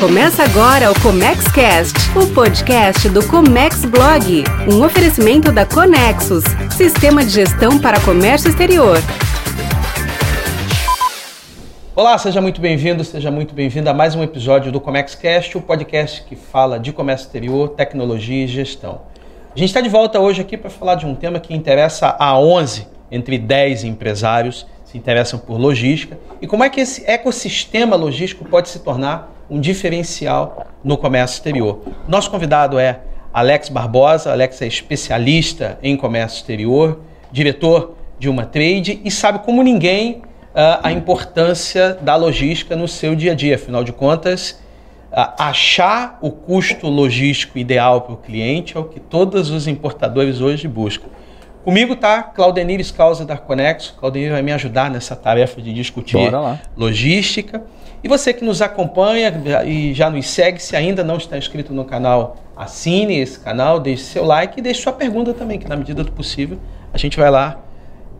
Começa agora o Comex Cast, o podcast do Comex Blog, um oferecimento da Conexus, sistema de gestão para comércio exterior. Olá, seja muito bem-vindo, seja muito bem-vinda a mais um episódio do Comex Cast, o podcast que fala de comércio exterior, tecnologia e gestão. A gente está de volta hoje aqui para falar de um tema que interessa a 11 entre 10 empresários se interessam por logística e como é que esse ecossistema logístico pode se tornar um diferencial no comércio exterior. Nosso convidado é Alex Barbosa. Alex é especialista em comércio exterior, diretor de uma trade e sabe como ninguém uh, a importância da logística no seu dia a dia. Afinal de contas, uh, achar o custo logístico ideal para o cliente é o que todos os importadores hoje buscam. Comigo está Claudenir Scalza da Conexo. Claudenir vai me ajudar nessa tarefa de discutir logística. E você que nos acompanha e já nos segue, se ainda não está inscrito no canal, assine esse canal, deixe seu like e deixe sua pergunta também, que na medida do possível a gente vai lá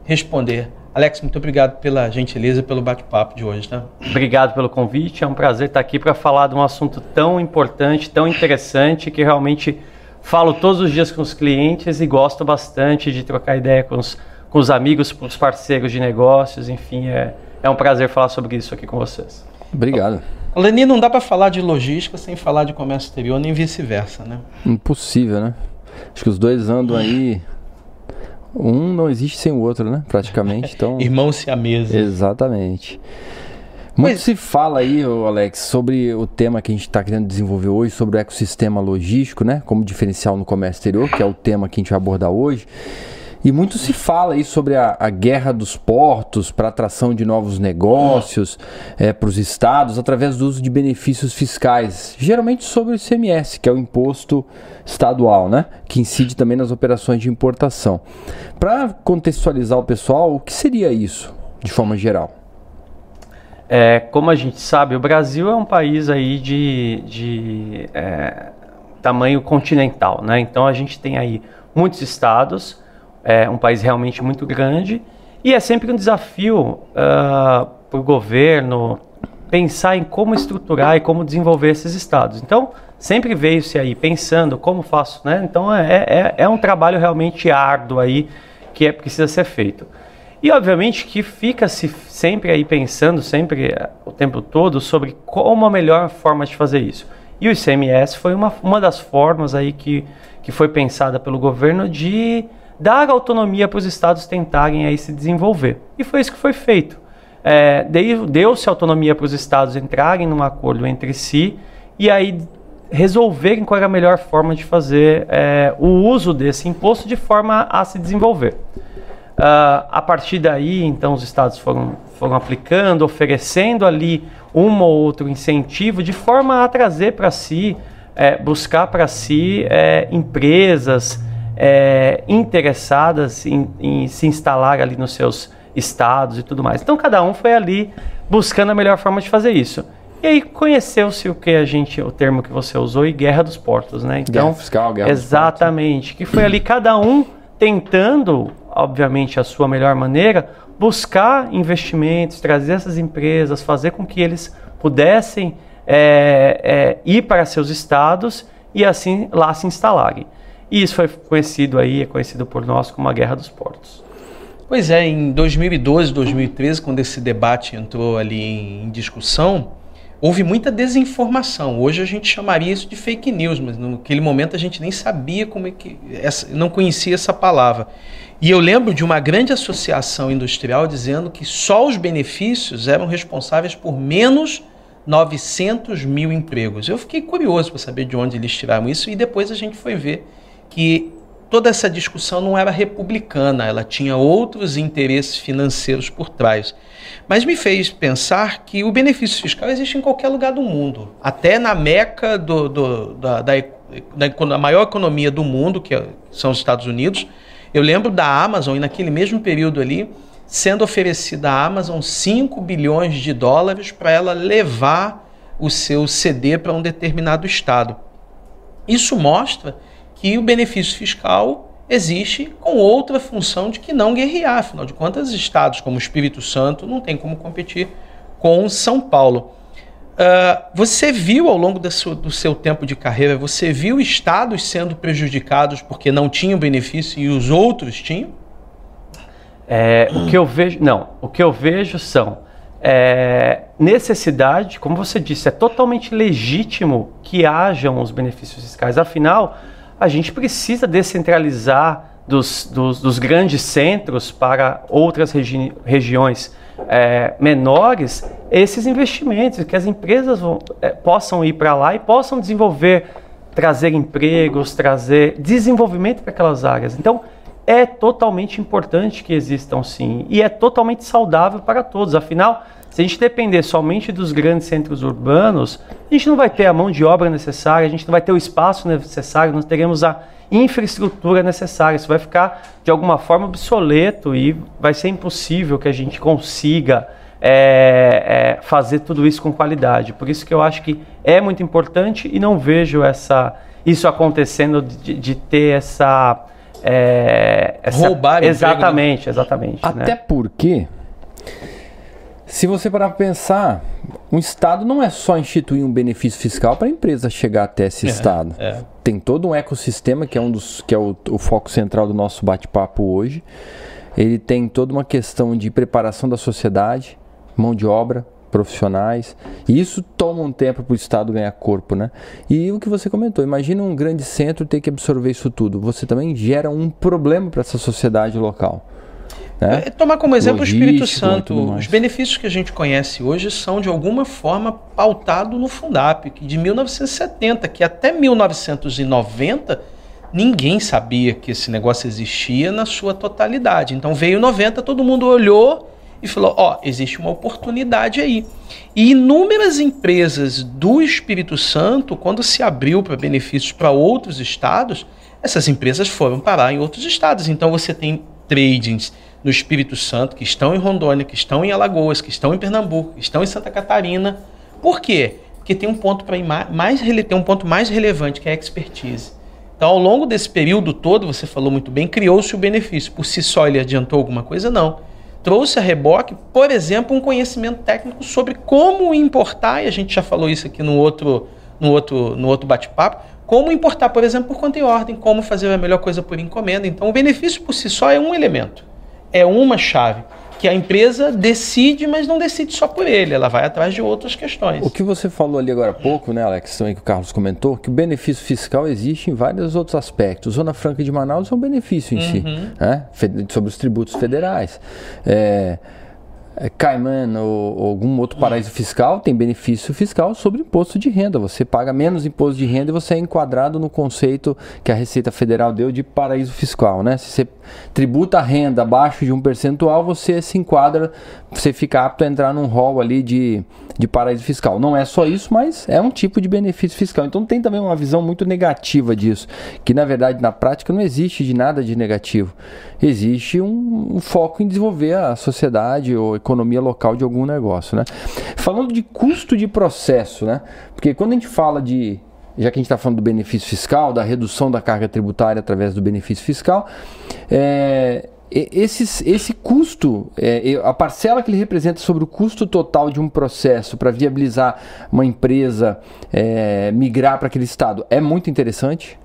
responder. Alex, muito obrigado pela gentileza, pelo bate-papo de hoje, tá? Obrigado pelo convite, é um prazer estar aqui para falar de um assunto tão importante, tão interessante, que realmente falo todos os dias com os clientes e gosto bastante de trocar ideia com os, com os amigos, com os parceiros de negócios, enfim, é, é um prazer falar sobre isso aqui com vocês. Obrigado. Leni, não dá para falar de logística sem falar de comércio exterior, nem vice-versa, né? Impossível, né? Acho que os dois andam aí. Um não existe sem o outro, né? Praticamente. Então... Irmão se a mesa. Exatamente. Muito Mas... se fala aí, Alex, sobre o tema que a gente está querendo desenvolver hoje, sobre o ecossistema logístico, né? Como diferencial no comércio exterior, que é o tema que a gente vai abordar hoje. E muito se fala aí sobre a, a guerra dos portos para atração de novos negócios é, para os estados através do uso de benefícios fiscais, geralmente sobre o ICMS, que é o imposto estadual, né? Que incide também nas operações de importação. Para contextualizar o pessoal, o que seria isso, de forma geral? É, como a gente sabe, o Brasil é um país aí de, de é, tamanho continental, né? Então a gente tem aí muitos estados é um país realmente muito grande e é sempre um desafio uh, ah, para o governo pensar em como estruturar e como desenvolver esses estados. Então, sempre veio-se aí pensando como faço, né? Então, é, é, é um trabalho realmente árduo aí que é, precisa ser feito. E, obviamente, que fica-se sempre aí pensando, sempre o tempo todo, sobre como a melhor forma de fazer isso. E o ICMS foi uma, uma das formas aí que, que foi pensada pelo governo de dar autonomia para os estados tentarem aí se desenvolver. E foi isso que foi feito. É, Deu-se autonomia para os estados entrarem num acordo entre si e aí resolverem qual era a melhor forma de fazer é, o uso desse imposto de forma a se desenvolver. Uh, a partir daí, então, os estados foram, foram aplicando, oferecendo ali um ou outro incentivo de forma a trazer para si, é, buscar para si é, empresas, é, interessadas em, em, se instalar ali nos seus estados e tudo mais. Então cada um foi ali buscando a melhor forma de fazer isso. E aí conheceu-se o que a gente, o termo que você usou, e guerra dos portos, né? Então, guerra fiscal, guerra Exatamente. Que foi ali cada um tentando, obviamente, a sua melhor maneira, buscar investimentos, trazer essas empresas, fazer com que eles pudessem é, é, ir para seus estados e assim lá se instalarem. E isso foi conhecido aí, é conhecido por nós como a Guerra dos Portos. Pois é, em 2012, 2013, quando esse debate entrou ali em discussão, houve muita desinformação. Hoje a gente chamaria isso de fake news, mas naquele momento a gente nem sabia como é que essa, não conhecia essa palavra. E eu lembro de uma grande associação industrial dizendo que só os benefícios eram responsáveis por menos 900 mil empregos. Eu fiquei curioso para saber de onde eles tiraram isso e depois a gente foi ver que toda essa discussão não era republicana, ela tinha outros interesses financeiros por trás. Mas me fez pensar que o benefício fiscal existe em qualquer lugar do mundo, até na meca do, do, da, da, da, maior economia do mundo, que é, são os Estados Unidos. Eu lembro da Amazon, e naquele mesmo período ali, sendo oferecida à Amazon 5 bilhões de dólares para ela levar o seu CD para um determinado estado. Isso mostra que o benefício fiscal existe com outra função de que não guerrear. Afinal de contas, estados como o Espírito Santo não tem como competir com São Paulo. Uh, você viu ao longo do seu, tempo de carreira, você viu estados sendo prejudicados porque não tinham benefício e os outros tinham? É, o que eu vejo, não, o que eu vejo são é, necessidade, como você disse, é totalmente legítimo que hajam os benefícios fiscais. Afinal, a gente precisa descentralizar dos, dos, dos grandes centros para outras regi regiões é, menores esses investimentos, que as empresas vão, é, possam ir para lá e possam desenvolver, trazer empregos, trazer desenvolvimento para aquelas áreas. Então, é totalmente importante que existam sim, e é totalmente saudável para todos. Afinal, se a gente depender somente dos grandes centros urbanos, a gente não vai ter a mão de obra necessária, a gente não vai ter o espaço necessário, não teremos a infraestrutura necessária. Isso vai ficar de alguma forma obsoleto e vai ser impossível que a gente consiga é, é, fazer tudo isso com qualidade. Por isso que eu acho que é muito importante e não vejo essa, isso acontecendo de, de ter essa, é, essa roubar exatamente, emprego, né? exatamente. Até né? porque se você parar para pensar, um Estado não é só instituir um benefício fiscal para a empresa chegar até esse é, Estado. É. Tem todo um ecossistema que é, um dos, que é o, o foco central do nosso bate-papo hoje. Ele tem toda uma questão de preparação da sociedade, mão de obra, profissionais. E isso toma um tempo para o Estado ganhar corpo, né? E o que você comentou, imagina um grande centro ter que absorver isso tudo. Você também gera um problema para essa sociedade local. Né? É, tomar como exemplo Logístico, o Espírito Santo. Os benefícios que a gente conhece hoje são, de alguma forma, pautados no Fundap, de 1970, que até 1990 ninguém sabia que esse negócio existia na sua totalidade. Então veio 90, todo mundo olhou e falou: ó, oh, existe uma oportunidade aí. E inúmeras empresas do Espírito Santo, quando se abriu para benefícios para outros estados, essas empresas foram parar em outros estados. Então você tem tradings no Espírito Santo, que estão em Rondônia, que estão em Alagoas, que estão em Pernambuco, que estão em Santa Catarina. Por quê? Porque tem um ponto para mais tem um ponto mais relevante que é a expertise. Então, ao longo desse período todo, você falou muito bem, criou-se o benefício. Por si só ele adiantou alguma coisa? Não. Trouxe a reboque, por exemplo, um conhecimento técnico sobre como importar, e a gente já falou isso aqui no outro, no outro, no outro bate-papo, como importar, por exemplo, por conta e ordem, como fazer a melhor coisa por encomenda. Então, o benefício por si só é um elemento é uma chave que a empresa decide, mas não decide só por ele, ela vai atrás de outras questões. O que você falou ali agora há pouco, né, Alex, também que o Carlos comentou, que o benefício fiscal existe em vários outros aspectos. Zona Franca de Manaus é um benefício em uhum. si, né, sobre os tributos federais. É, é, Cayman ou, ou, algum outro paraíso fiscal tem benefício fiscal sobre imposto de renda. Você paga menos imposto de renda e você é enquadrado no conceito que a Receita Federal deu de paraíso fiscal, né? Se você tributa a renda abaixo de um percentual, você se enquadra, você fica apto a entrar num rol ali de, de paraíso fiscal. Não é só isso, mas é um tipo de benefício fiscal. Então tem também uma visão muito negativa disso, que na verdade na prática não existe de nada de negativo. Existe um, um foco em desenvolver a sociedade ou economia local de algum negócio, né? Falando de custo de processo, né? Porque quando a gente fala de já que a gente está falando do benefício fiscal, da redução da carga tributária através do benefício fiscal, é, esse, esse custo, é, a parcela que ele representa sobre o custo total de um processo para viabilizar uma empresa é, migrar para aquele estado é muito interessante?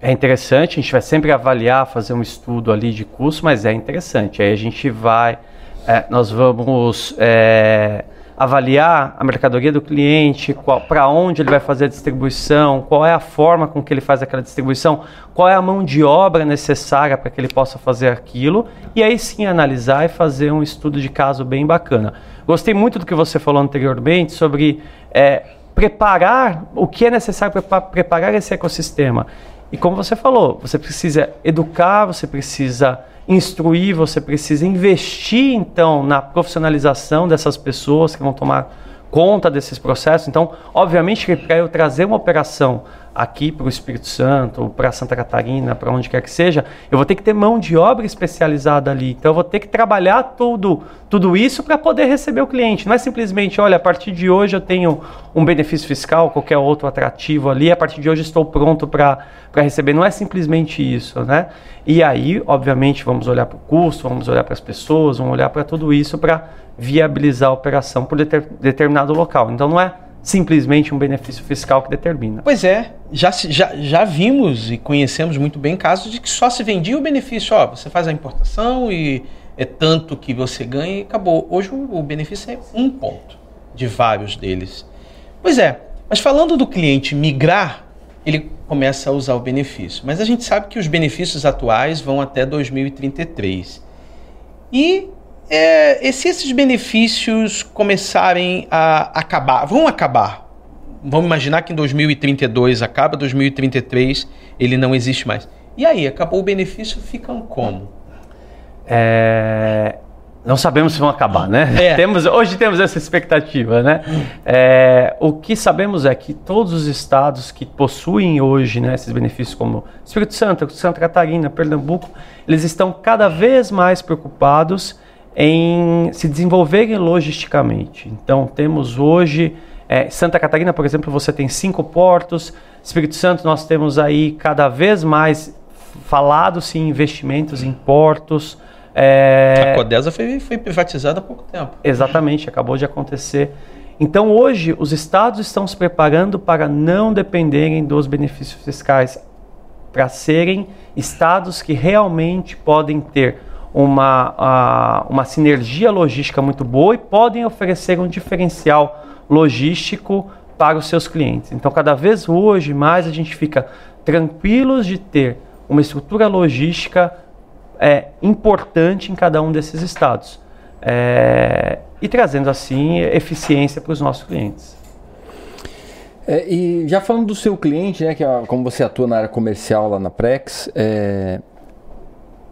É interessante, a gente vai sempre avaliar, fazer um estudo ali de custo, mas é interessante. Aí a gente vai, é, nós vamos é, avaliar a mercadoria do cliente, para onde ele vai fazer a distribuição, qual é a forma com que ele faz aquela distribuição, qual é a mão de obra necessária para que ele possa fazer aquilo, e aí sim analisar e fazer um estudo de caso bem bacana. Gostei muito do que você falou anteriormente sobre é, preparar o que é necessário para preparar esse ecossistema. E como você falou, você precisa educar, você precisa instruir, você precisa investir então na profissionalização dessas pessoas que vão tomar conta desses processos. Então, obviamente que para eu trazer uma operação aqui para o Espírito Santo, para Santa Catarina, para onde quer que seja, eu vou ter que ter mão de obra especializada ali. Então eu vou ter que trabalhar tudo, tudo isso para poder receber o cliente. Não é simplesmente, olha, a partir de hoje eu tenho um benefício fiscal, qualquer outro atrativo ali, a partir de hoje estou pronto para receber. Não é simplesmente isso, né? E aí, obviamente, vamos olhar para o custo, vamos olhar para as pessoas, vamos olhar para tudo isso para viabilizar a operação por deter, determinado local. Então não é simplesmente um benefício fiscal que determina. Pois é, já, já, já vimos e conhecemos muito bem casos de que só se vendia o benefício. Ó, você faz a importação e é tanto que você ganha e acabou. Hoje o, o benefício é um ponto de vários deles. Pois é, mas falando do cliente migrar, ele começa a usar o benefício. Mas a gente sabe que os benefícios atuais vão até 2033. E é, se esses benefícios começarem a acabar, vão acabar. Vamos imaginar que em 2032 acaba, 2033 ele não existe mais. E aí, acabou o benefício, ficam como? É, não sabemos se vão acabar, né? É. Temos, hoje temos essa expectativa, né? É, o que sabemos é que todos os estados que possuem hoje né, esses benefícios, como Espírito Santo, Santa Catarina, Pernambuco, eles estão cada vez mais preocupados em se desenvolverem logisticamente. Então, temos hoje, é, Santa Catarina, por exemplo, você tem cinco portos, Espírito Santo, nós temos aí cada vez mais falado-se em investimentos em portos. É... A Codesa foi, foi privatizada há pouco tempo. Exatamente, acabou de acontecer. Então, hoje, os estados estão se preparando para não dependerem dos benefícios fiscais, para serem estados que realmente podem ter uma, uma sinergia logística muito boa e podem oferecer um diferencial logístico para os seus clientes. Então, cada vez hoje mais a gente fica tranquilos de ter uma estrutura logística é, importante em cada um desses estados é, e trazendo assim eficiência para os nossos clientes. É, e já falando do seu cliente, né, que é, como você atua na área comercial lá na Prex, é,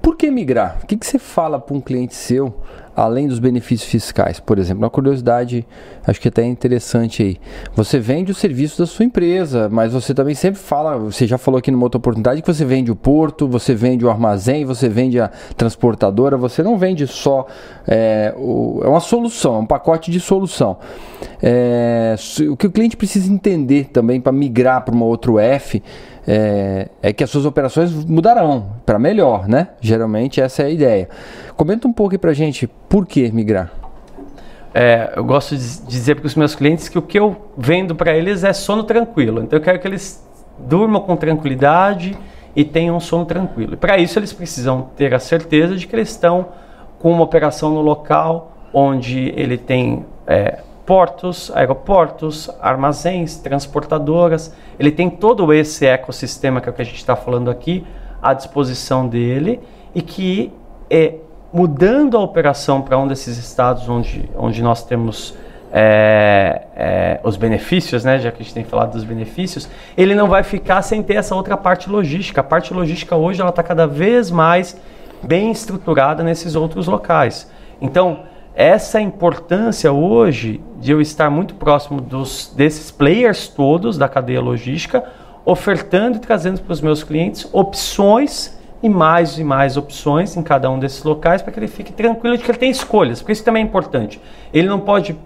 por que migrar? O que, que você fala para um cliente seu, além dos benefícios fiscais? Por exemplo, uma curiosidade, acho que até é interessante aí. Você vende o serviço da sua empresa, mas você também sempre fala, você já falou aqui numa outra oportunidade, que você vende o porto, você vende o armazém, você vende a transportadora, você não vende só. É, o, é uma solução, é um pacote de solução. É, o que o cliente precisa entender também para migrar para uma outra F é, é que as suas operações mudarão para melhor, né? Geralmente essa é a ideia. Comenta um pouco aí para gente por que migrar. É, eu gosto de dizer para os meus clientes que o que eu vendo para eles é sono tranquilo. Então eu quero que eles durmam com tranquilidade e tenham um sono tranquilo. E para isso eles precisam ter a certeza de que eles estão com uma operação no local onde ele tem é, portos, aeroportos, armazéns, transportadoras. Ele tem todo esse ecossistema que é o que a gente está falando aqui à disposição dele e que é mudando a operação para um desses estados onde, onde nós temos é, é, os benefícios, né, já que a gente tem falado dos benefícios, ele não vai ficar sem ter essa outra parte logística. A parte logística hoje ela está cada vez mais bem estruturada nesses outros locais. Então, essa importância hoje de eu estar muito próximo dos, desses players todos da cadeia logística, ofertando e trazendo para os meus clientes opções e mais e mais opções em cada um desses locais para que ele fique tranquilo de que ele tem escolhas, porque isso também é importante. Ele não pode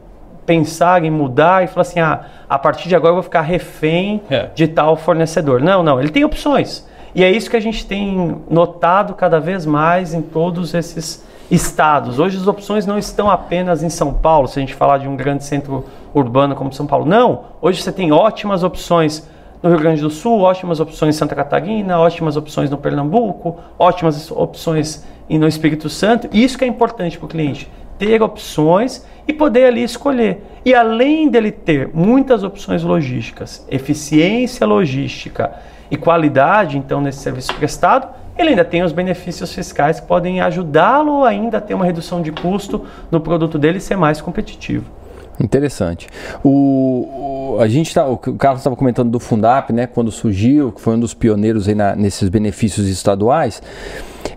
pensar em mudar e falar assim, ah, a partir de agora eu vou ficar refém é. de tal fornecedor. Não, não, ele tem opções. E é isso que a gente tem notado cada vez mais em todos esses estados. Hoje as opções não estão apenas em São Paulo, se a gente falar de um grande centro urbano como São Paulo. Não, hoje você tem ótimas opções no Rio Grande do Sul, ótimas opções em Santa Catarina, ótimas opções no Pernambuco, ótimas opções no Espírito Santo. Isso que é importante para o cliente, ter opções e poder ali escolher. E além dele ter muitas opções logísticas, eficiência logística e qualidade, então, nesse serviço prestado, ele ainda tem os benefícios fiscais que podem ajudá-lo ainda a ter uma redução de custo no produto dele e ser mais competitivo. Interessante. O, o, a gente tá, o Carlos estava comentando do Fundap, né, quando surgiu, que foi um dos pioneiros aí na, nesses benefícios estaduais.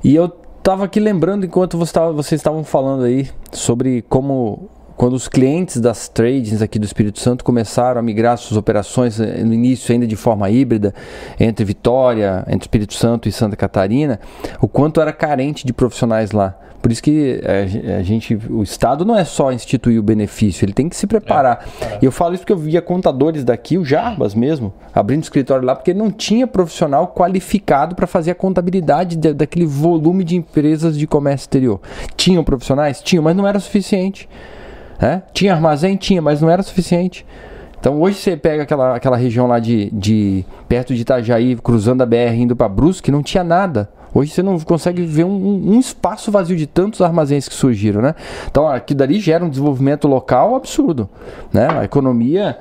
E eu estava aqui lembrando enquanto você tava, vocês estavam falando aí sobre como quando os clientes das tradings aqui do Espírito Santo começaram a migrar suas operações eh, no início ainda de forma híbrida entre Vitória, entre Espírito Santo e Santa Catarina, o quanto era carente de profissionais lá. Por isso que a gente, o Estado não é só instituir o benefício, ele tem que se preparar. É, é. E eu falo isso porque eu via contadores daqui, o Jarbas mesmo, abrindo escritório lá, porque ele não tinha profissional qualificado para fazer a contabilidade de, daquele volume de empresas de comércio exterior. Tinham profissionais? Tinham, mas não era suficiente. É? Tinha armazém? Tinha, mas não era suficiente. Então hoje você pega aquela, aquela região lá de, de perto de Itajaí, cruzando a BR indo para Brusque, não tinha nada. Hoje você não consegue ver um, um, espaço vazio de tantos armazéns que surgiram, né? Então aquilo dali gera um desenvolvimento local absurdo, né? A economia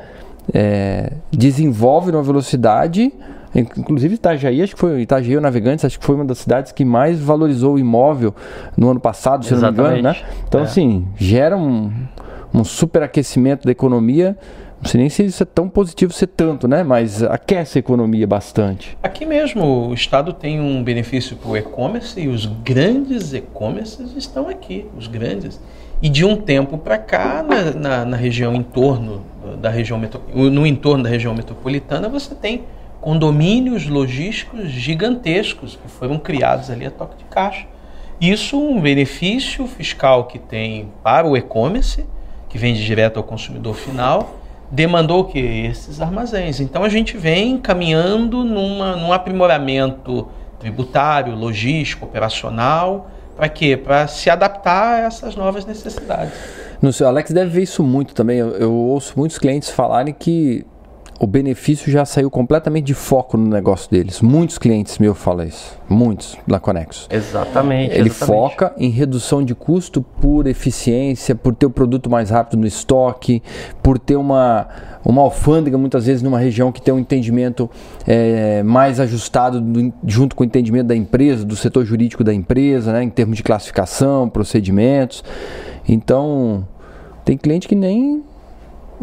é, desenvolve numa velocidade Inclusive Itajaí, acho que foi Itajaí ou Navegantes, acho que foi uma das cidades que mais valorizou o imóvel no ano passado, se Exatamente. não me engano, né? Então, é. assim, gera um, um superaquecimento da economia. Não sei nem se isso é tão positivo ser tanto, né? Mas aquece a economia bastante. Aqui mesmo o Estado tem um benefício para o e-commerce e os grandes e-commerces estão aqui, os grandes. E de um tempo para cá, na, na, na, região em torno da região no entorno da região metropolitana, você tem condomínios logísticos gigantescos que foram criados ali a toque de caixa. Isso um benefício fiscal que tem para o e-commerce, que vende direto ao consumidor final, demandou que esses armazéns. Então a gente vem caminhando numa, num aprimoramento tributário, logístico, operacional, para quê? Para se adaptar a essas novas necessidades. No seu Alex deve ver isso muito também. Eu, eu ouço muitos clientes falarem que o benefício já saiu completamente de foco no negócio deles. Muitos clientes meus falam isso. Muitos da Conexo. Exatamente. Ele exatamente. foca em redução de custo por eficiência, por ter o produto mais rápido no estoque, por ter uma, uma alfândega muitas vezes numa região que tem um entendimento é, mais ajustado do, junto com o entendimento da empresa, do setor jurídico da empresa, né, em termos de classificação, procedimentos. Então, tem cliente que nem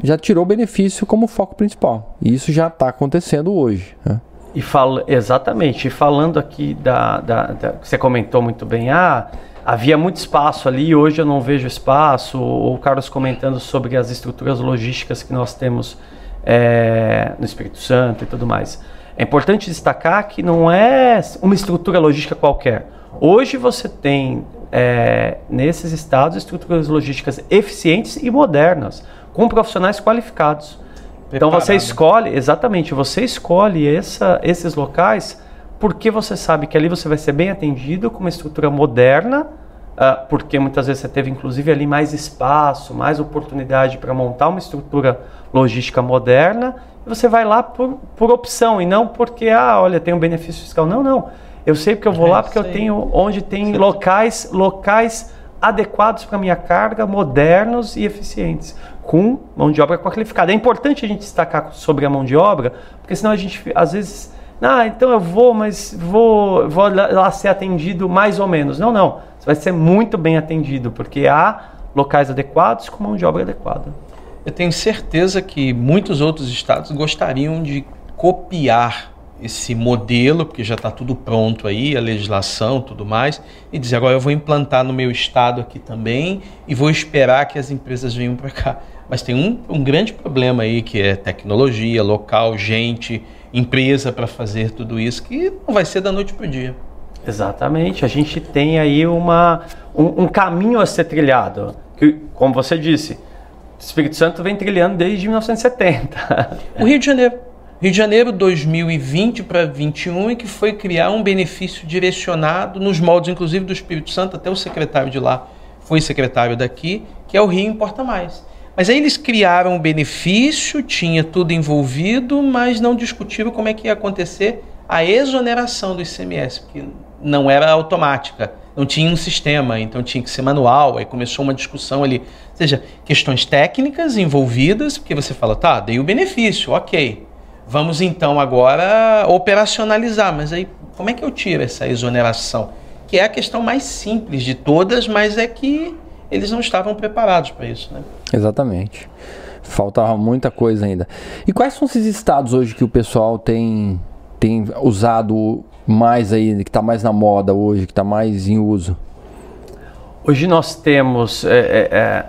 já tirou benefício como foco principal. E isso já está acontecendo hoje. Né? E fala, exatamente. E falando aqui da, da, da, Você comentou muito bem, ah, havia muito espaço ali, hoje eu não vejo espaço. Ou o Carlos comentando sobre as estruturas logísticas que nós temos é, no Espírito Santo e tudo mais. É importante destacar que não é uma estrutura logística qualquer. Hoje você tem é, nesses estados estruturas logísticas eficientes e modernas com profissionais qualificados. Então você escolhe, exatamente, você escolhe essa, esses locais porque você sabe que ali você vai ser bem atendido com uma estrutura moderna, uh, porque muitas vezes você teve inclusive ali mais espaço, mais oportunidade para montar uma estrutura logística moderna, e você vai lá por, por opção e não porque, ah, olha, tem um benefício fiscal. Não, não. Eu sei porque eu vou é lá porque eu tenho onde tem locais, locais adequados para minha carga, modernos e eficientes com mão de obra qualificada. É importante a gente destacar sobre a mão de obra, porque senão a gente às vezes, ah, então eu vou, mas vou, vou lá ser atendido mais ou menos. Não, não. Você vai ser muito bem atendido, porque há locais adequados com mão de obra adequada. Eu tenho certeza que muitos outros estados gostariam de copiar esse modelo, porque já está tudo pronto aí, a legislação, tudo mais, e dizer agora eu vou implantar no meu estado aqui também e vou esperar que as empresas venham para cá. Mas tem um, um grande problema aí que é tecnologia, local, gente, empresa para fazer tudo isso, que não vai ser da noite para o dia. Exatamente, a gente tem aí uma, um, um caminho a ser trilhado, que, como você disse, o Espírito Santo vem trilhando desde 1970. O Rio de Janeiro Rio de Janeiro 2020 para 21 e que foi criar um benefício direcionado nos moldes inclusive do Espírito Santo, até o secretário de lá foi secretário daqui, que é o Rio Importa Mais. Mas aí eles criaram o benefício, tinha tudo envolvido, mas não discutiram como é que ia acontecer a exoneração do ICMS, porque não era automática, não tinha um sistema, então tinha que ser manual, aí começou uma discussão ali. Ou seja, questões técnicas envolvidas, porque você fala, tá, dei o benefício, ok. Vamos então agora operacionalizar, mas aí como é que eu tiro essa exoneração? Que é a questão mais simples de todas, mas é que eles não estavam preparados para isso, né? Exatamente. Faltava muita coisa ainda. E quais são esses estados hoje que o pessoal tem, tem usado mais aí, que está mais na moda hoje, que está mais em uso? Hoje nós temos é, é, é,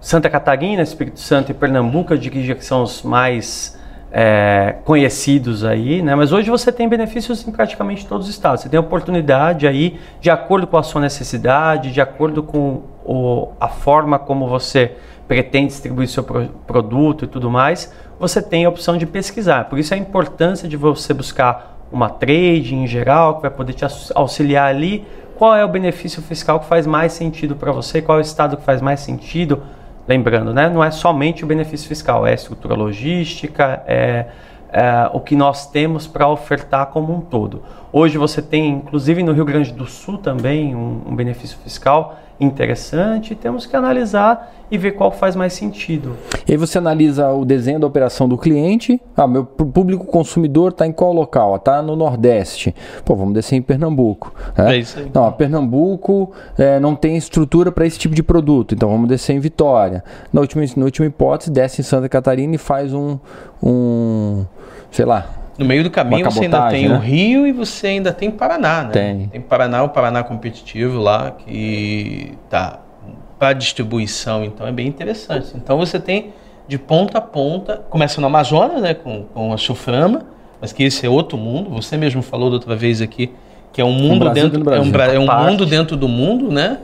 Santa Catarina, Espírito Santo e Pernambuco, eu diria que são os mais é, conhecidos aí, né? Mas hoje você tem benefícios em praticamente todos os estados. Você tem oportunidade aí, de acordo com a sua necessidade, de acordo com o, a forma como você pretende distribuir seu pro, produto e tudo mais, você tem a opção de pesquisar. Por isso a importância de você buscar uma trade em geral, que vai poder te auxiliar ali, qual é o benefício fiscal que faz mais sentido para você, qual é o estado que faz mais sentido lembrando, né, não é somente o benefício fiscal, é a estrutura logística, é, é o que nós temos para ofertar como um todo. Hoje você tem, inclusive no Rio Grande do Sul também, um, um benefício fiscal interessante, temos que analisar e ver qual faz mais sentido. E aí você analisa o desenho da operação do cliente. Ah, meu público consumidor está em qual local? Está no Nordeste. Pô, vamos descer em Pernambuco. Né? É isso aí. Não, Pernambuco é, não tem estrutura para esse tipo de produto, então vamos descer em Vitória. Na última, na última hipótese, desce em Santa Catarina e faz um, um sei lá, no meio do caminho você ainda tem né? o Rio e você ainda tem Paraná, né? Tem. Tem Paraná, o Paraná competitivo lá, que tá para distribuição, então é bem interessante. Então você tem de ponta a ponta, começa no Amazonas, né, com, com a Suframa, mas que esse é outro mundo. Você mesmo falou da outra vez aqui que é um mundo dentro, é um, é um mundo dentro do mundo, né?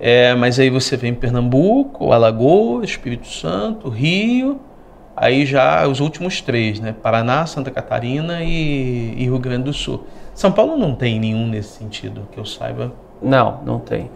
É, mas aí você vem Pernambuco, Alagoas, Espírito Santo, Rio, Aí já os últimos três, né? Paraná, Santa Catarina e, e Rio Grande do Sul. São Paulo não tem nenhum nesse sentido, que eu saiba. Não, não tem.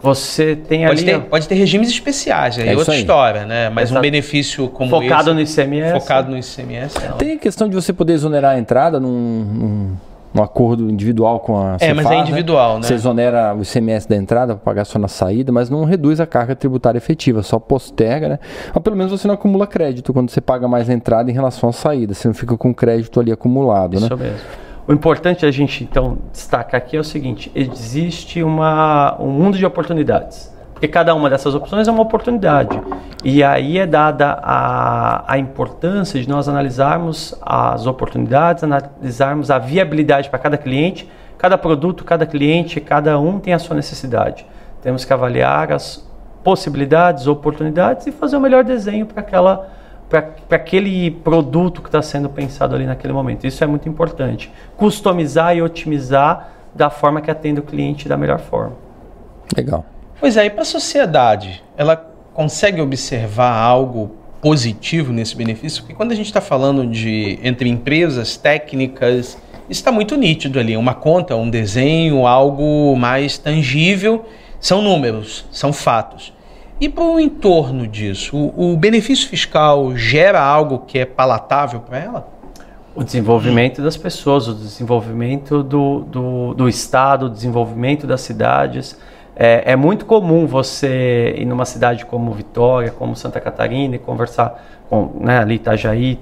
Você tem pode ali. Ter, pode ter regimes especiais, aí é outra aí. história, né? Mas Exato. um benefício como focado esse, no ICMS. Focado no ICMS. Não. Tem a questão de você poder exonerar a entrada num, num um acordo individual com a É, mas é individual, né? né? Você exonera o ICMS da entrada para pagar só na saída, mas não reduz a carga tributária efetiva, só posterga, né? Mas pelo menos você não acumula crédito quando você paga mais a entrada em relação à saída, você não fica com crédito ali acumulado, Isso né? Isso mesmo. O importante a gente então destacar aqui é o seguinte: existe uma, um mundo de oportunidades. Porque cada uma dessas opções é uma oportunidade. E aí é dada a, a importância de nós analisarmos as oportunidades, analisarmos a viabilidade para cada cliente. Cada produto, cada cliente, cada um tem a sua necessidade. Temos que avaliar as possibilidades, oportunidades e fazer o melhor desenho para aquela para aquele produto que está sendo pensado ali naquele momento. Isso é muito importante. Customizar e otimizar da forma que atende o cliente da melhor forma. Legal. Pois é, e para a sociedade, ela consegue observar algo positivo nesse benefício? Porque quando a gente está falando de entre empresas técnicas, está muito nítido ali, uma conta, um desenho, algo mais tangível, são números, são fatos. E para o entorno disso, o, o benefício fiscal gera algo que é palatável para ela? O desenvolvimento das pessoas, o desenvolvimento do, do, do Estado, o desenvolvimento das cidades. É, é, muito comum você ir numa cidade como Vitória, como Santa Catarina e conversar com né, ali Itajaí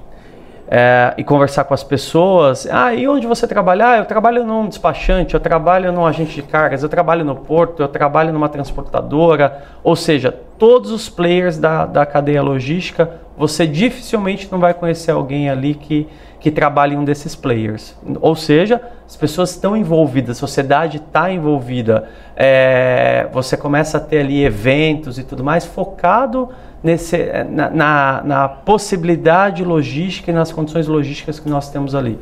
é, e conversar com as pessoas. Ah, e onde você trabalha? Ah, eu trabalho num despachante, eu trabalho num agente de cargas, eu trabalho no porto, eu trabalho numa transportadora. Ou seja, todos os players da, da cadeia logística, você dificilmente não vai conhecer alguém ali que que trabalha em um desses players. Ou seja, as pessoas estão envolvidas, a sociedade está envolvida. É, você começa a ter ali eventos e tudo mais focado nesse, na, na, na possibilidade logística e nas condições logísticas que nós temos ali.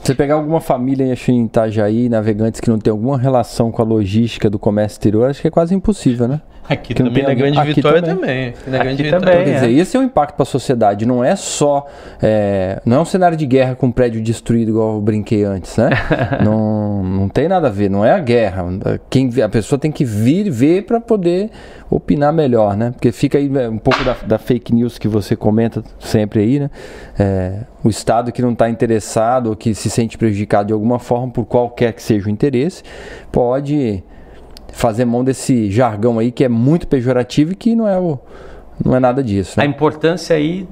Você pegar alguma família em Itajaí, navegantes que não tem alguma relação com a logística do comércio exterior, acho que é quase impossível, né? Aqui que também na Grande aqui Vitória também. também. Aqui na Grande aqui Vitória. também. Quer dizer, é. esse é o impacto para a sociedade. Não é só. É, não é um cenário de guerra com prédio destruído, igual eu brinquei antes, né? não, não tem nada a ver. Não é a guerra. Quem, a pessoa tem que vir ver para poder opinar melhor, né? Porque fica aí é, um pouco da, da fake news que você comenta sempre aí, né? É, o Estado que não está interessado ou que se sente prejudicado de alguma forma por qualquer que seja o interesse, pode fazer mão desse jargão aí que é muito pejorativo e que não é, o, não é nada disso. Né? A importância aí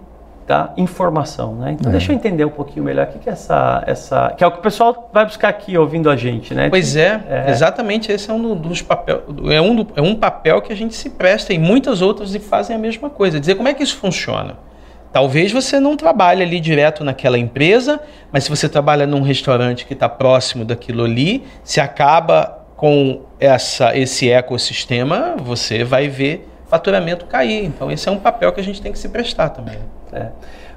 da informação, né? Então é. deixa eu entender um pouquinho melhor o que, que é essa, essa. Que é o que o pessoal vai buscar aqui ouvindo a gente, né? Pois é, é. exatamente esse é um dos papéis. É um, é um papel que a gente se presta e muitas outras e fazem a mesma coisa. Dizer como é que isso funciona. Talvez você não trabalhe ali direto naquela empresa, mas se você trabalha num restaurante que está próximo daquilo ali, se acaba com essa, esse ecossistema, você vai ver faturamento cair. Então, esse é um papel que a gente tem que se prestar também. É.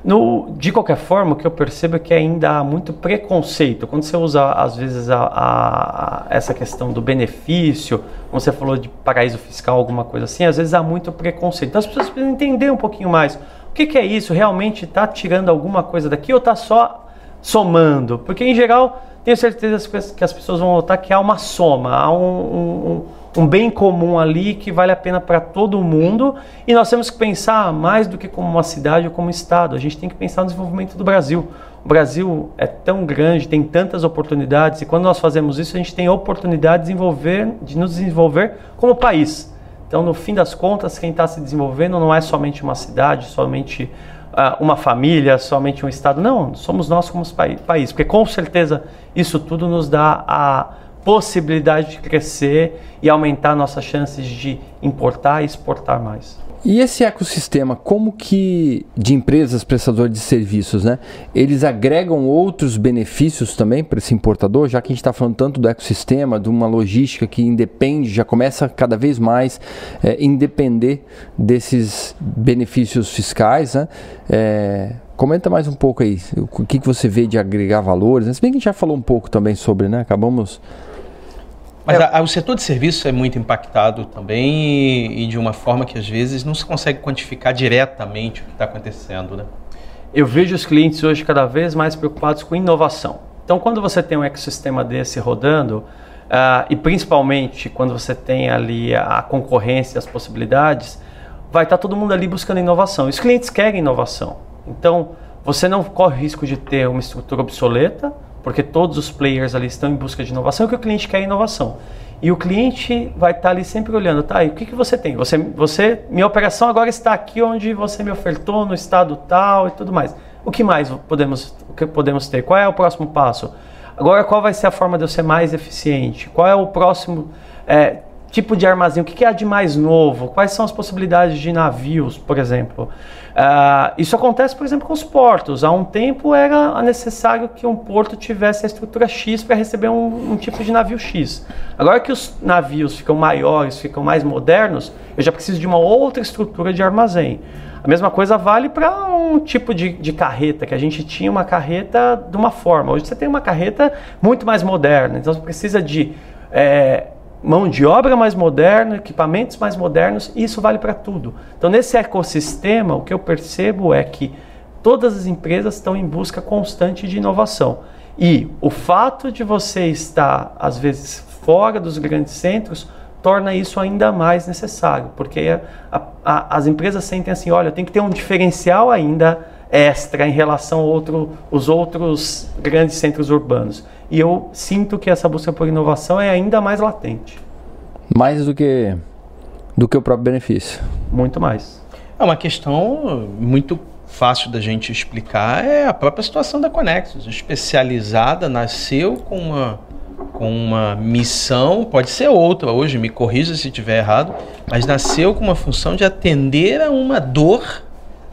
No, de qualquer forma, o que eu percebo é que ainda há muito preconceito. Quando você usa, às vezes, a, a, essa questão do benefício, como você falou de paraíso fiscal, alguma coisa assim, às vezes há muito preconceito. Então, as pessoas precisam entender um pouquinho mais. O que, que é isso? Realmente está tirando alguma coisa daqui ou está só somando? Porque, em geral, tenho certeza que as pessoas vão notar que há uma soma, há um, um, um bem comum ali que vale a pena para todo mundo e nós temos que pensar mais do que como uma cidade ou como estado. A gente tem que pensar no desenvolvimento do Brasil. O Brasil é tão grande, tem tantas oportunidades e quando nós fazemos isso a gente tem a oportunidade de, desenvolver, de nos desenvolver como país. Então, no fim das contas, quem está se desenvolvendo não é somente uma cidade, somente uma família, somente um estado. Não, somos nós como país, porque com certeza isso tudo nos dá a possibilidade de crescer e aumentar nossas chances de importar e exportar mais. E esse ecossistema, como que de empresas prestadoras de serviços, né? Eles agregam outros benefícios também para esse importador, já que a gente está falando tanto do ecossistema, de uma logística que independe, já começa cada vez mais é, independer desses benefícios fiscais, né? É, comenta mais um pouco aí, o que, que você vê de agregar valores, né? se bem que a gente já falou um pouco também sobre, né? Acabamos mas é. a, a, o setor de serviço é muito impactado também e, e, de uma forma que às vezes não se consegue quantificar diretamente o que está acontecendo, né? Eu vejo os clientes hoje cada vez mais preocupados com inovação. Então, quando você tem um ecossistema desse rodando, uh, e principalmente quando você tem ali a concorrência, as possibilidades, vai estar tá todo mundo ali buscando inovação. Os clientes querem inovação. Então, você não corre o risco de ter uma estrutura obsoleta, porque todos os players ali estão em busca de inovação, que o cliente quer inovação. E o cliente vai estar ali sempre olhando, tá, e o que, que você tem? Você, você, minha operação agora está aqui onde você me ofertou, no estado tal e tudo mais. O que mais podemos, o que podemos ter? Qual é o próximo passo? Agora, qual vai ser a forma de eu ser mais eficiente? Qual é o próximo é, tipo de armazém? O que, que há de mais novo? Quais são as possibilidades de navios, por exemplo? Uh, isso acontece, por exemplo, com os portos. Há um tempo era necessário que um porto tivesse a estrutura X para receber um, um, tipo de navio X. Agora que os navios ficam maiores, ficam mais modernos, eu já preciso de uma outra estrutura de armazém. A mesma coisa vale para um tipo de, de, carreta, que a gente tinha uma carreta de uma forma. Hoje você tem uma carreta muito mais moderna, então você precisa de é, mão de obra mais moderna, equipamentos mais modernos, isso vale para tudo. Então, nesse ecossistema, o que eu percebo é que todas as empresas estão em busca constante de inovação. E o fato de você estar, às vezes, fora dos grandes centros, torna isso ainda mais necessário, porque a, a, as empresas sentem assim, olha, tem que ter um diferencial ainda extra em relação aos outro, outros grandes centros urbanos. E eu sinto que essa busca por inovação é ainda mais latente. Mais do que do que o próprio benefício. Muito mais. É uma questão muito fácil da gente explicar é a própria situação da Conexus, especializada, nasceu com uma com uma missão, pode ser outra hoje, me corrija se estiver errado, mas nasceu com uma função de atender a uma dor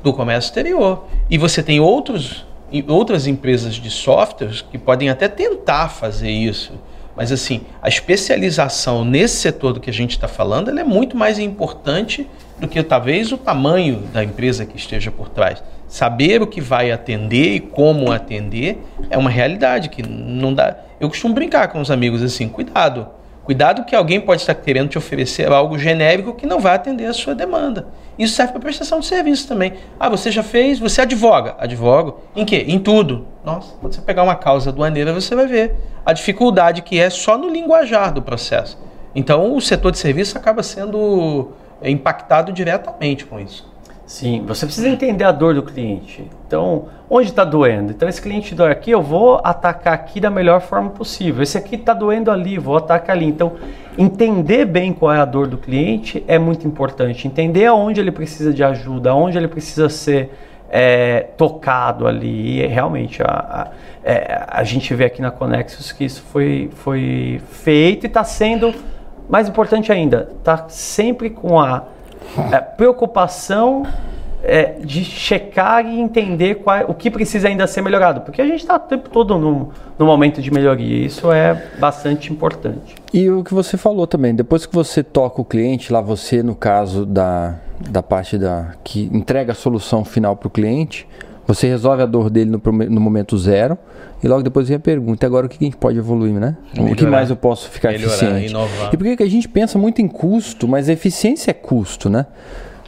do comércio exterior. E você tem outros outras empresas de softwares que podem até tentar fazer isso. Mas assim, a especialização nesse setor do que a gente está falando, é muito mais importante do que talvez o tamanho da empresa que esteja por trás. Saber o que vai atender e como atender é uma realidade que não dá. Eu costumo brincar com os amigos assim, cuidado. Cuidado que alguém pode estar querendo te oferecer algo genérico que não vai atender a sua demanda. Isso serve para prestação de serviço também. Ah, você já fez, você advoga. Advogo em quê? Em tudo. Nossa, quando você pegar uma causa aduaneira, você vai ver a dificuldade que é só no linguajar do processo. Então, o setor de serviço acaba sendo impactado diretamente com isso. Sim, você precisa entender a dor do cliente. Então, onde está doendo? Então, esse cliente dói aqui, eu vou atacar aqui da melhor forma possível. Esse aqui está doendo ali, vou atacar ali. Então, entender bem qual é a dor do cliente é muito importante. Entender aonde ele precisa de ajuda, aonde ele precisa ser é, tocado ali. E realmente, a, a, é, a, gente vê aqui na Conexus que isso foi, foi feito e está sendo, mais importante ainda, está sempre com a é, preocupação é, de checar e entender qual, o que precisa ainda ser melhorado, porque a gente está o tempo todo no, no momento de melhoria, e isso é bastante importante. E o que você falou também, depois que você toca o cliente, lá você no caso da, da parte da que entrega a solução final para o cliente, você resolve a dor dele no, no, momento zero e logo depois vem a pergunta: agora o que a gente pode evoluir, né? Melhorar, o que mais eu posso ficar melhorar, eficiente? Inovar. E por que a gente pensa muito em custo, mas eficiência é custo, né?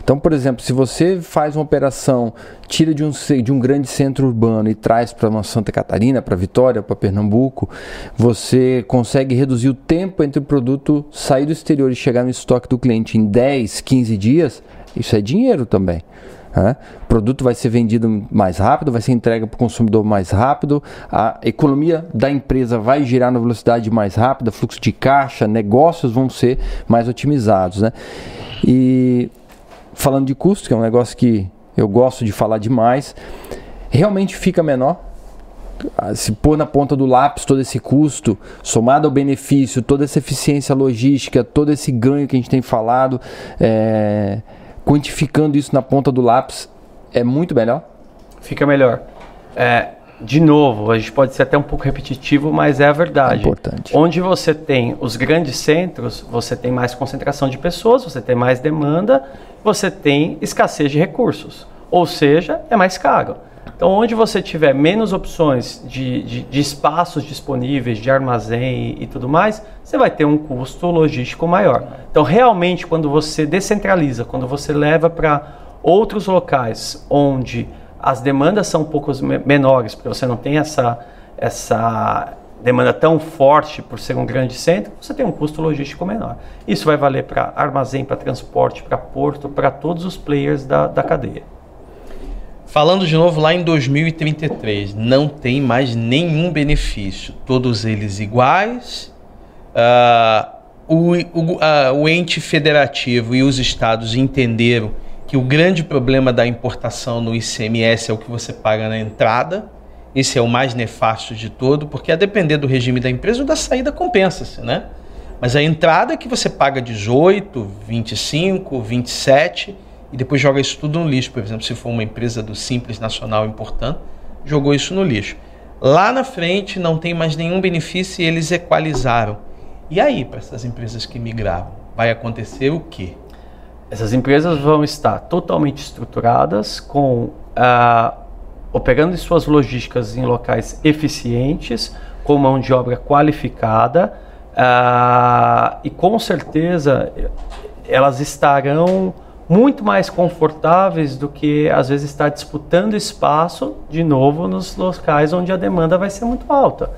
Então, por exemplo, se você faz uma operação, tira de um, de um grande centro urbano e traz para uma Santa Catarina, para Vitória, para Pernambuco, você consegue reduzir o tempo entre o produto sair do exterior e chegar no estoque do cliente em 10, 15 dias, isso é dinheiro também. Né? O produto vai ser vendido mais rápido, vai ser entregue para o consumidor mais rápido, a economia da empresa vai girar na velocidade mais rápida, fluxo de caixa, negócios vão ser mais otimizados. Né? E falando de custo, que é um negócio que eu gosto de falar demais, realmente fica menor. Ah, se pôr na ponta do lápis todo esse custo, somado ao benefício, toda essa eficiência logística, todo esse ganho que a gente tem falado, é, quantificando isso na ponta do lápis, é muito melhor? Fica melhor. É, de novo, a gente pode ser até um pouco repetitivo, mas é a verdade. É importante. Onde você tem os grandes centros, você tem mais concentração de pessoas, você tem mais demanda, você tem escassez de recursos. Ou seja, é mais caro. Então, onde você tiver menos opções de, de, de espaços disponíveis, de armazém e, e tudo mais, você vai ter um custo logístico maior. Então, realmente, quando você descentraliza, quando você leva para outros locais onde as demandas são um pouco menores, porque você não tem essa, essa demanda tão forte por ser um grande centro, você tem um custo logístico menor. Isso vai valer para armazém, para transporte, para porto, para todos os players da, da cadeia. Falando de novo lá em 2033, não tem mais nenhum benefício, todos eles iguais. Uh, o, o, uh, o ente federativo e os estados entenderam que o grande problema da importação no ICMS é o que você paga na entrada. Esse é o mais nefasto de todo, porque a depender do regime da empresa, o da saída compensa-se, né? Mas a entrada é que você paga 18, 25, 27 e depois joga isso tudo no lixo. Por exemplo, se for uma empresa do Simples Nacional importando, jogou isso no lixo. Lá na frente não tem mais nenhum benefício e eles equalizaram. E aí, para essas empresas que migravam, vai acontecer o quê? Essas empresas vão estar totalmente estruturadas com uh, operando suas logísticas em locais eficientes, com mão de obra qualificada uh, e com certeza elas estarão muito mais confortáveis do que às vezes estar disputando espaço de novo nos locais onde a demanda vai ser muito alta.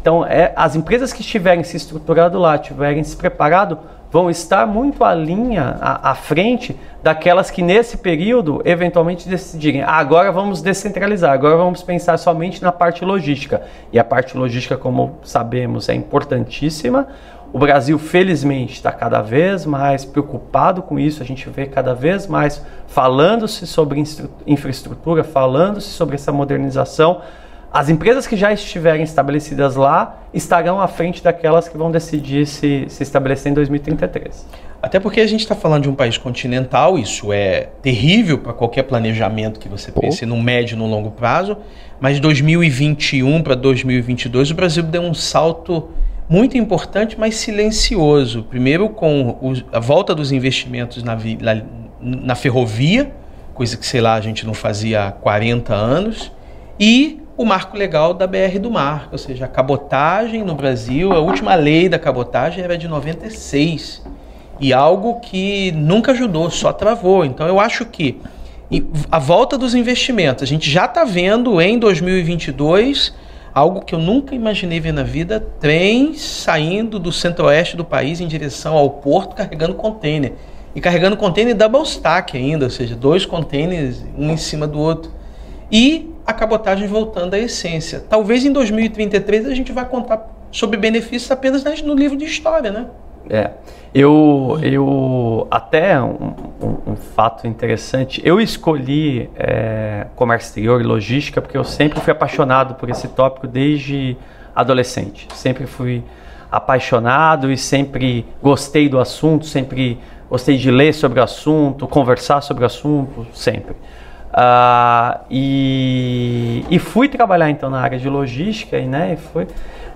Então, é, as empresas que estiverem se estruturado lá, tiverem se preparado, vão estar muito à linha, à, à, frente daquelas que nesse período eventualmente decidirem, ah, agora vamos descentralizar, agora vamos pensar somente na parte logística. E a parte logística, como sabemos, é importantíssima. O Brasil, felizmente, está cada vez mais preocupado com isso, a gente vê cada vez mais falando-se sobre infraestrutura, falando-se sobre essa modernização. As empresas que já estiverem estabelecidas lá estarão à frente daquelas que vão decidir se, se estabelecer em 2033. Até porque a gente está falando de um país continental, isso é terrível para qualquer planejamento que você pense no médio e no longo prazo, mas 2021 para 2022 o Brasil deu um salto muito importante, mas silencioso. Primeiro com a volta dos investimentos na, na, na ferrovia, coisa que, sei lá, a gente não fazia há 40 anos, e o marco legal da BR do Mar, ou seja, a cabotagem no Brasil, a última lei da cabotagem era de 96 e algo que nunca ajudou, só travou. Então eu acho que a volta dos investimentos, a gente já está vendo em 2022 algo que eu nunca imaginei ver na vida, trens saindo do centro-oeste do país em direção ao porto carregando container. E carregando container double stack ainda, ou seja, dois containers um em cima do outro. E a cabotagem voltando à essência. Talvez em 2033 a gente vai contar sobre benefícios apenas no livro de história, né? É. Eu, eu até um, um, fato interessante, eu escolhi é, comércio exterior e logística porque eu sempre fui apaixonado por esse tópico desde adolescente. Sempre fui apaixonado e sempre gostei do assunto, sempre gostei de ler sobre o assunto, conversar sobre o assunto, sempre. Uh, e, e, fui trabalhar então na área de logística e né, foi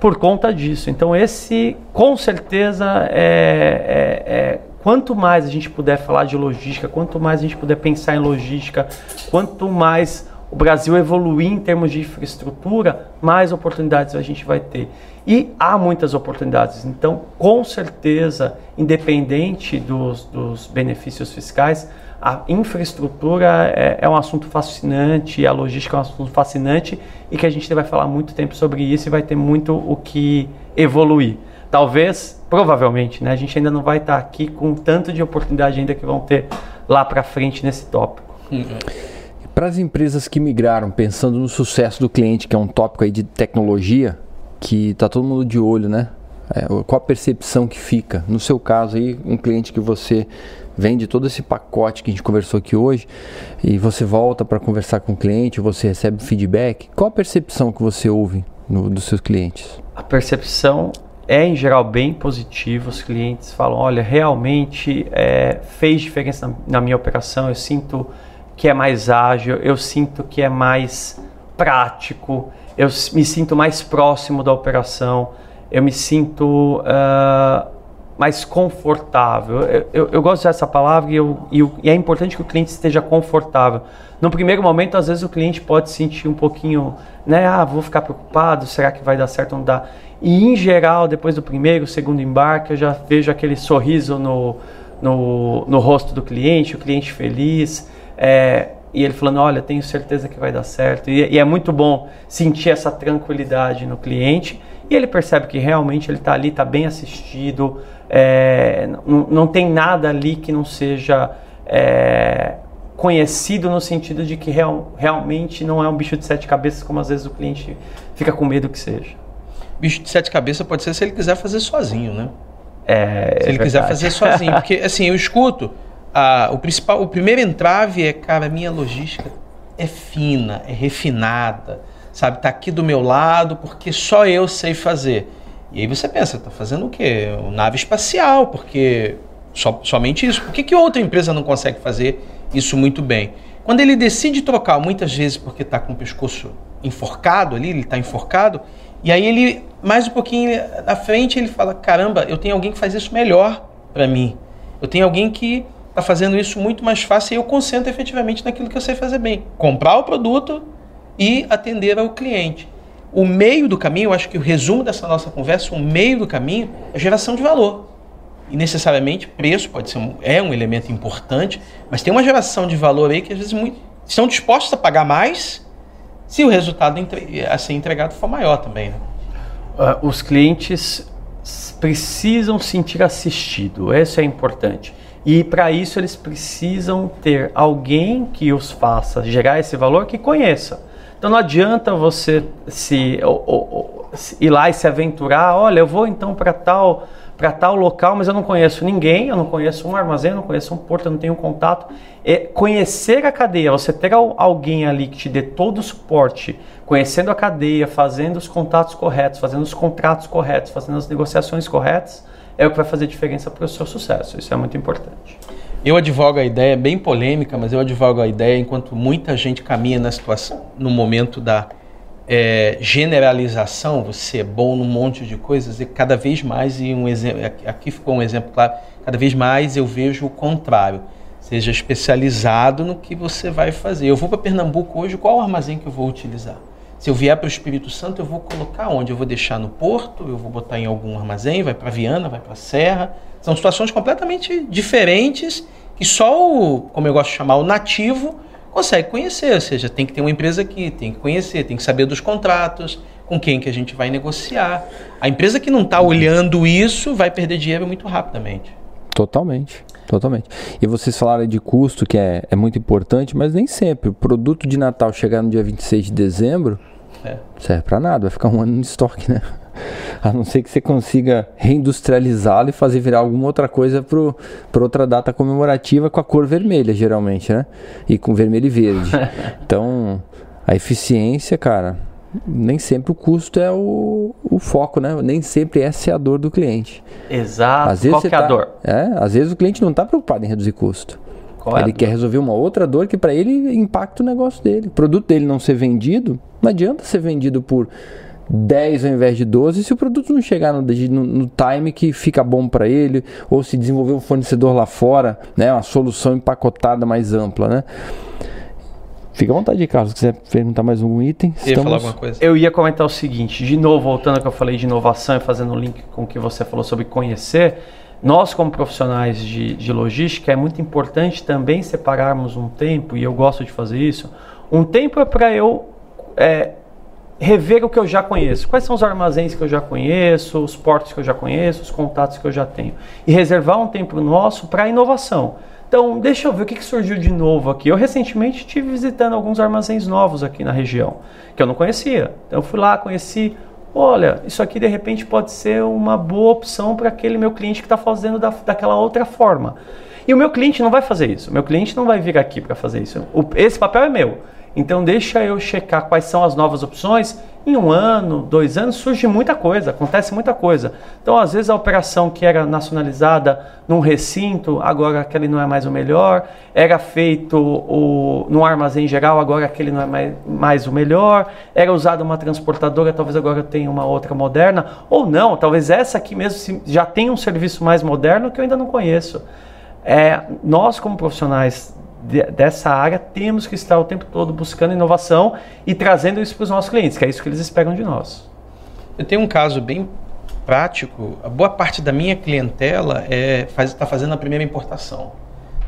por conta disso. Então esse com certeza é, é, é, quanto mais a gente puder falar de logística, quanto mais a gente puder pensar em logística, quanto mais o Brasil evoluir em termos de infraestrutura, mais oportunidades a gente vai ter. E há muitas oportunidades. Então, com certeza, independente dos, dos benefícios fiscais, a infraestrutura é, é, um assunto fascinante, a logística é um assunto fascinante e que a gente vai falar muito tempo sobre isso e vai ter muito o que evoluir. Talvez, provavelmente, né, a gente ainda não vai estar aqui com tanto de oportunidade ainda que vão ter lá para frente nesse tópico. Para as empresas que migraram, pensando no sucesso do cliente, que é um tópico aí de tecnologia, que está todo mundo de olho, né? É, qual a percepção que fica? No seu caso aí, um cliente que você vende todo esse pacote que a gente conversou aqui hoje e você volta para conversar com o cliente, você recebe feedback, qual a percepção que você ouve no, dos seus clientes? A percepção é em geral bem positiva. Os clientes falam: olha, realmente é, fez diferença na, na minha operação. Eu sinto que é mais ágil, eu sinto que é mais prático, eu me sinto mais próximo da operação eu me sinto uh, mais confortável. Eu, eu, eu, gosto dessa palavra e, eu, e, é importante que o cliente esteja confortável. No primeiro momento, às vezes o cliente pode sentir um pouquinho, né? Ah, vou ficar preocupado, será que vai dar certo ou não dá? E em geral, depois do primeiro, segundo embarque, eu já vejo aquele sorriso no, no, no rosto do cliente, o cliente feliz. É, e ele falando, olha, tenho certeza que vai dar certo. E, e é muito bom sentir essa tranquilidade no cliente e ele percebe que realmente ele está ali, está bem assistido, é, não, não tem nada ali que não seja é, conhecido no sentido de que real, realmente não é um bicho de sete cabeças, como às vezes o cliente fica com medo que seja. Bicho de sete cabeças pode ser se ele quiser fazer sozinho, né? É, se ele é quiser fazer sozinho. Porque, assim, eu escuto, o principal, o primeiro entrave é, cara, minha logística é fina, é refinada sabe? Tá aqui do meu lado porque só eu sei fazer. E aí você pensa, tá fazendo o quê? Uma nave espacial, porque só, somente isso. Por que, que outra empresa não consegue fazer isso muito bem? Quando ele decide trocar, muitas vezes porque está com o pescoço enforcado ali, ele está enforcado, e aí ele, mais um pouquinho à frente, ele fala: caramba, eu tenho alguém que faz isso melhor para mim. Eu tenho alguém que está fazendo isso muito mais fácil e eu concentro efetivamente naquilo que eu sei fazer bem. Comprar o produto e atender ao cliente. O meio do caminho, eu acho que o resumo dessa nossa conversa, o meio do caminho é geração de valor. E necessariamente preço pode ser um, é um elemento importante, mas tem uma geração de valor aí que às vezes muito, estão dispostos a pagar mais se o resultado entre, a ser entregado for maior também. Né? Uh, os clientes precisam sentir assistido, isso é importante. E para isso eles precisam ter alguém que os faça gerar esse valor que conheça. Então não adianta você se, ou, ou, se ir lá e se aventurar, olha, eu vou então para tal para tal local, mas eu não conheço ninguém, eu não conheço um armazém, eu não conheço um porto, eu não tenho contato. É conhecer a cadeia, você ter alguém ali que te dê todo o suporte, conhecendo a cadeia, fazendo os contatos corretos, fazendo os contratos corretos, fazendo as negociações corretas, é o que vai fazer diferença para o seu sucesso. Isso é muito importante. Eu advogo a ideia, bem polêmica, mas eu advogo a ideia enquanto muita gente caminha na situação, no momento da é, generalização, você é bom num monte de coisas, e cada vez mais, e um exemplo, aqui ficou um exemplo claro, cada vez mais eu vejo o contrário. Seja especializado no que você vai fazer. Eu vou para Pernambuco hoje, qual armazém que eu vou utilizar? Se eu vier para o Espírito Santo, eu vou colocar onde? Eu vou deixar no porto, eu vou botar em algum armazém, vai para Viana, vai para Serra. São situações completamente diferentes que só o, como eu gosto de chamar, o nativo consegue conhecer. Ou seja, tem que ter uma empresa aqui, tem que conhecer, tem que saber dos contratos, com quem que a gente vai negociar. A empresa que não está olhando isso vai perder dinheiro muito rapidamente. Totalmente. Totalmente. E vocês falaram de custo, que é, é muito importante, mas nem sempre. O produto de Natal chegar no dia 26 de dezembro é. serve para nada, vai ficar um ano no estoque, né? A não ser que você consiga reindustrializá-lo e fazer virar alguma outra coisa para outra data comemorativa com a cor vermelha, geralmente, né? E com vermelho e verde. Então, a eficiência, cara, nem sempre o custo é o, o foco, né? Nem sempre essa é a dor do cliente. Exato. Às vezes Qual é tá, a dor? É, às vezes o cliente não está preocupado em reduzir custo. Qual é ele é quer resolver uma outra dor que para ele impacta o negócio dele. O produto dele não ser vendido, não adianta ser vendido por 10 ao invés de 12 se o produto não chegar no, no, no time que fica bom para ele, ou se desenvolver um fornecedor lá fora, né? Uma solução empacotada mais ampla, né? Fica à vontade, Carlos, se quiser perguntar mais um item. Estamos... Ia falar alguma coisa? Eu ia comentar o seguinte, de novo, voltando ao que eu falei de inovação e fazendo um link com o que você falou sobre conhecer, nós, como profissionais de, de logística, é muito importante também separarmos um tempo, e eu gosto de fazer isso. Um tempo é para eu é, rever o que eu já conheço. Quais são os armazéns que eu já conheço, os portos que eu já conheço, os contatos que eu já tenho. E reservar um tempo nosso para inovação. Então, deixa eu ver o que, que surgiu de novo aqui. Eu recentemente estive visitando alguns armazéns novos aqui na região, que eu não conhecia. Então, eu fui lá, conheci. Olha, isso aqui de repente pode ser uma boa opção para aquele meu cliente que está fazendo da, daquela outra forma. E o meu cliente não vai fazer isso. O meu cliente não vai vir aqui para fazer isso. O, esse papel é meu. Então deixa eu checar quais são as novas opções. Em um ano, dois anos, surge muita coisa, acontece muita coisa. Então, às vezes, a operação que era nacionalizada num recinto, agora aquele não é mais o melhor. Era feito o, no armazém geral, agora aquele não é mais, mais o melhor. Era usada uma transportadora, talvez agora tenha uma outra moderna. Ou não, talvez essa aqui mesmo já tenha um serviço mais moderno que eu ainda não conheço. É, nós, como profissionais de, dessa área, temos que estar o tempo todo buscando inovação e trazendo isso para os nossos clientes, que é isso que eles esperam de nós. Eu tenho um caso bem prático. A boa parte da minha clientela está é, faz, tá fazendo a primeira importação.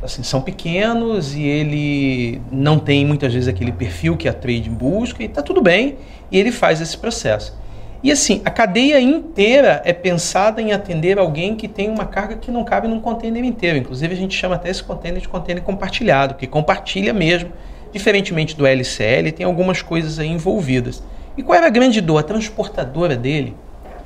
Assim, são pequenos e ele não tem muitas vezes aquele perfil que a trade busca e está tudo bem e ele faz esse processo. E assim, a cadeia inteira é pensada em atender alguém que tem uma carga que não cabe num container inteiro. Inclusive, a gente chama até esse container de container compartilhado, que compartilha mesmo. Diferentemente do LCL, tem algumas coisas aí envolvidas. E qual era a grande dor? A transportadora dele,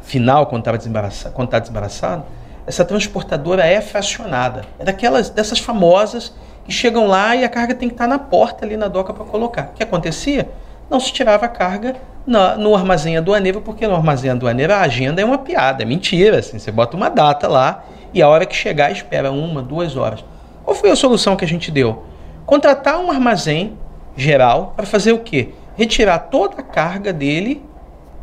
final, quando está desembaraçado, tá desembaraçado, essa transportadora é fracionada. É daquelas, dessas famosas que chegam lá e a carga tem que estar tá na porta ali na doca para colocar. O que acontecia? Não se tirava a carga no, no armazém aduaneiro, porque no armazém aduaneiro a agenda é uma piada, é mentira. Assim, você bota uma data lá e a hora que chegar espera uma, duas horas. Qual foi a solução que a gente deu? Contratar um armazém geral para fazer o quê? Retirar toda a carga dele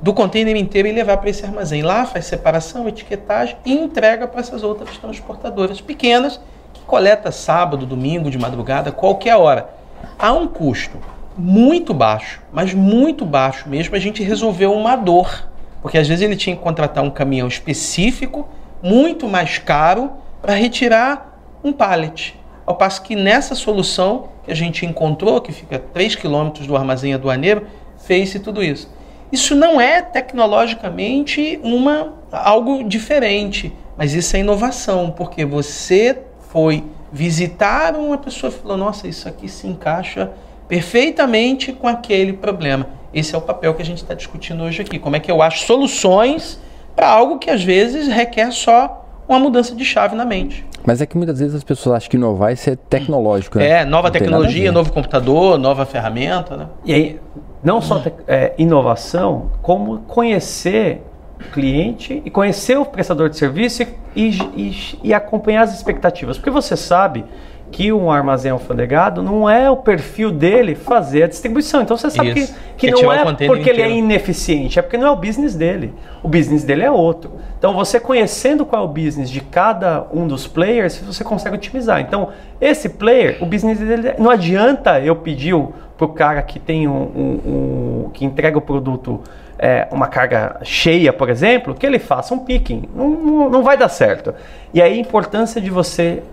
do container inteiro e levar para esse armazém. Lá faz separação, etiquetagem e entrega para essas outras transportadoras pequenas que coleta sábado, domingo, de madrugada, qualquer hora. Há um custo muito baixo, mas muito baixo mesmo, a gente resolveu uma dor. Porque às vezes ele tinha que contratar um caminhão específico, muito mais caro, para retirar um pallet. Ao passo que nessa solução que a gente encontrou, que fica a 3 km do armazém aduaneiro, fez-se tudo isso. Isso não é tecnologicamente uma algo diferente, mas isso é inovação, porque você foi visitar uma pessoa e falou: "Nossa, isso aqui se encaixa perfeitamente com aquele problema. Esse é o papel que a gente está discutindo hoje aqui. Como é que eu acho soluções para algo que às vezes requer só uma mudança de chave na mente. Mas é que muitas vezes as pessoas acham que inovar é ser tecnológico, né? É, nova não tecnologia, novo computador, nova ferramenta, né? E aí, não só é, inovação, como conhecer o cliente e conhecer o prestador de serviço e, e, e acompanhar as expectativas. Porque você sabe que um armazém alfandegado não é o perfil dele fazer a distribuição. Então você sabe Isso. que, que não é porque inteiro. ele é ineficiente, é porque não é o business dele. O business dele é outro. Então você conhecendo qual é o business de cada um dos players, você consegue otimizar. Então esse player, o business dele não adianta eu pedir para o cara que tem um, um, um, que entrega o produto é, uma carga cheia, por exemplo, que ele faça um picking. Não, não, não vai dar certo. E aí a importância de você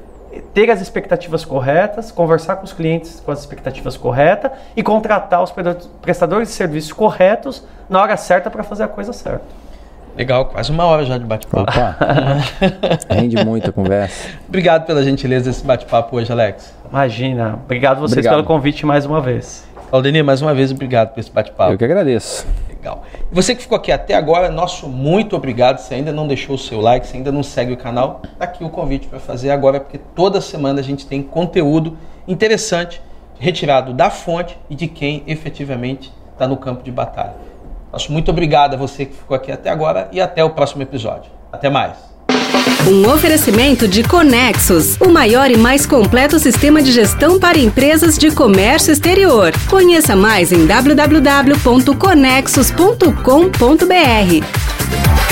ter as expectativas corretas, conversar com os clientes com as expectativas corretas e contratar os prestadores de serviços corretos na hora certa para fazer a coisa certa. Legal, quase uma hora já de bate-papo. Rende muito a conversa. Obrigado pela gentileza desse bate-papo hoje, Alex. Imagina. Obrigado vocês obrigado. pelo convite mais uma vez. Aldenir, mais uma vez, obrigado por esse bate-papo. Eu que agradeço. Legal. Você que ficou aqui até agora, nosso muito obrigado. Se ainda não deixou o seu like, se ainda não segue o canal, tá aqui o convite para fazer agora, porque toda semana a gente tem conteúdo interessante retirado da fonte e de quem efetivamente está no campo de batalha. Nosso muito obrigado a você que ficou aqui até agora e até o próximo episódio. Até mais. Um oferecimento de Conexos, o maior e mais completo sistema de gestão para empresas de comércio exterior. Conheça mais em www.conexos.com.br.